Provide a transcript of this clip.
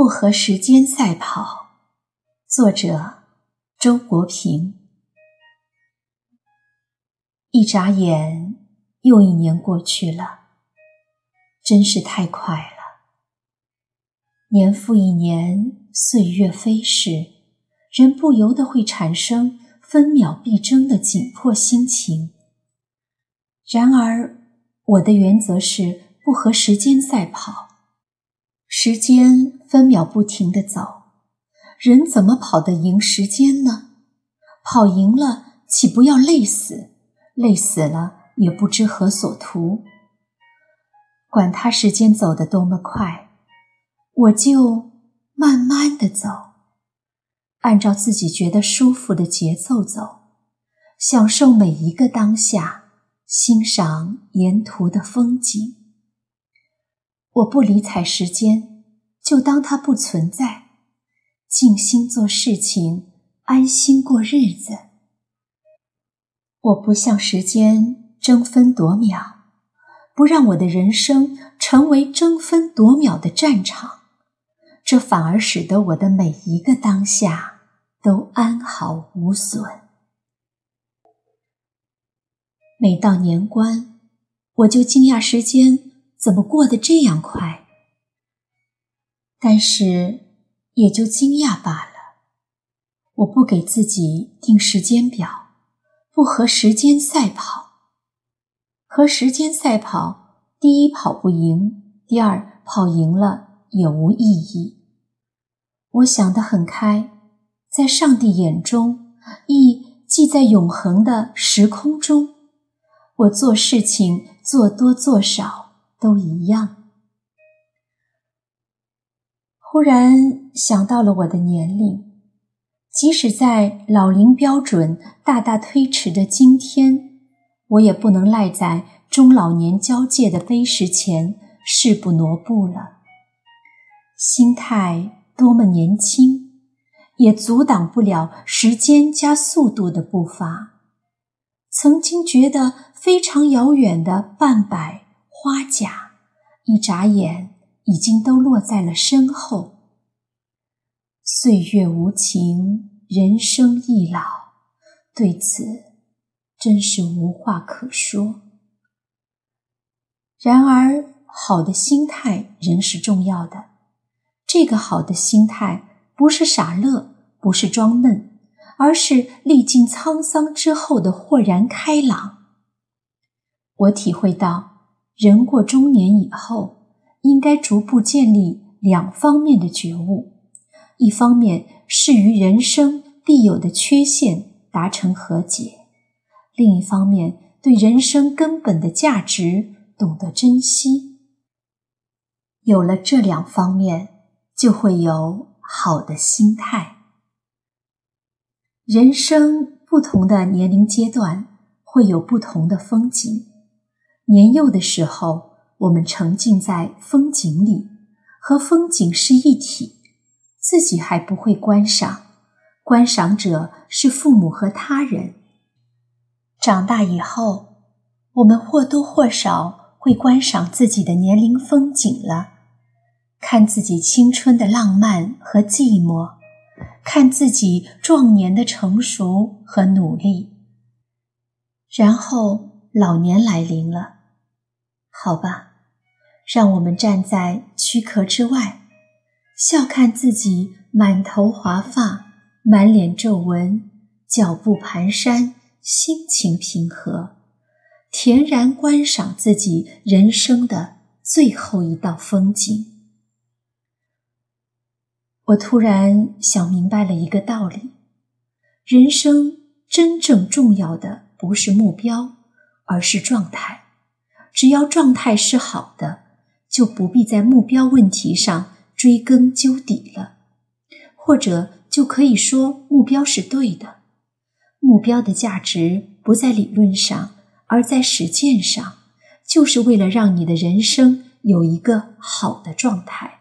不和时间赛跑，作者周国平。一眨眼，又一年过去了，真是太快了。年复一年，岁月飞逝，人不由得会产生分秒必争的紧迫心情。然而，我的原则是不和时间赛跑。时间分秒不停地走，人怎么跑得赢时间呢？跑赢了，岂不要累死？累死了，也不知何所图。管他时间走得多么快，我就慢慢的走，按照自己觉得舒服的节奏走，享受每一个当下，欣赏沿途的风景。我不理睬时间，就当它不存在，静心做事情，安心过日子。我不向时间争分夺秒，不让我的人生成为争分夺秒的战场，这反而使得我的每一个当下都安好无损。每到年关，我就惊讶时间。怎么过得这样快？但是也就惊讶罢了。我不给自己定时间表，不和时间赛跑。和时间赛跑，第一跑不赢，第二跑赢了也无意义。我想得很开，在上帝眼中，亦即在永恒的时空中，我做事情做多做少。都一样。忽然想到了我的年龄，即使在老龄标准大大推迟的今天，我也不能赖在中老年交界的碑石前誓不挪步了。心态多么年轻，也阻挡不了时间加速度的步伐。曾经觉得非常遥远的半百。花甲，一眨眼已经都落在了身后。岁月无情，人生易老，对此真是无话可说。然而，好的心态仍是重要的。这个好的心态，不是傻乐，不是装嫩，而是历尽沧桑之后的豁然开朗。我体会到。人过中年以后，应该逐步建立两方面的觉悟：一方面是与人生必有的缺陷达成和解；另一方面，对人生根本的价值懂得珍惜。有了这两方面，就会有好的心态。人生不同的年龄阶段，会有不同的风景。年幼的时候，我们沉浸在风景里，和风景是一体，自己还不会观赏，观赏者是父母和他人。长大以后，我们或多或少会观赏自己的年龄风景了，看自己青春的浪漫和寂寞，看自己壮年的成熟和努力。然后老年来临了。好吧，让我们站在躯壳之外，笑看自己满头华发、满脸皱纹、脚步蹒跚、心情平和，恬然观赏自己人生的最后一道风景。我突然想明白了一个道理：人生真正重要的不是目标，而是状态。只要状态是好的，就不必在目标问题上追根究底了，或者就可以说目标是对的。目标的价值不在理论上，而在实践上，就是为了让你的人生有一个好的状态。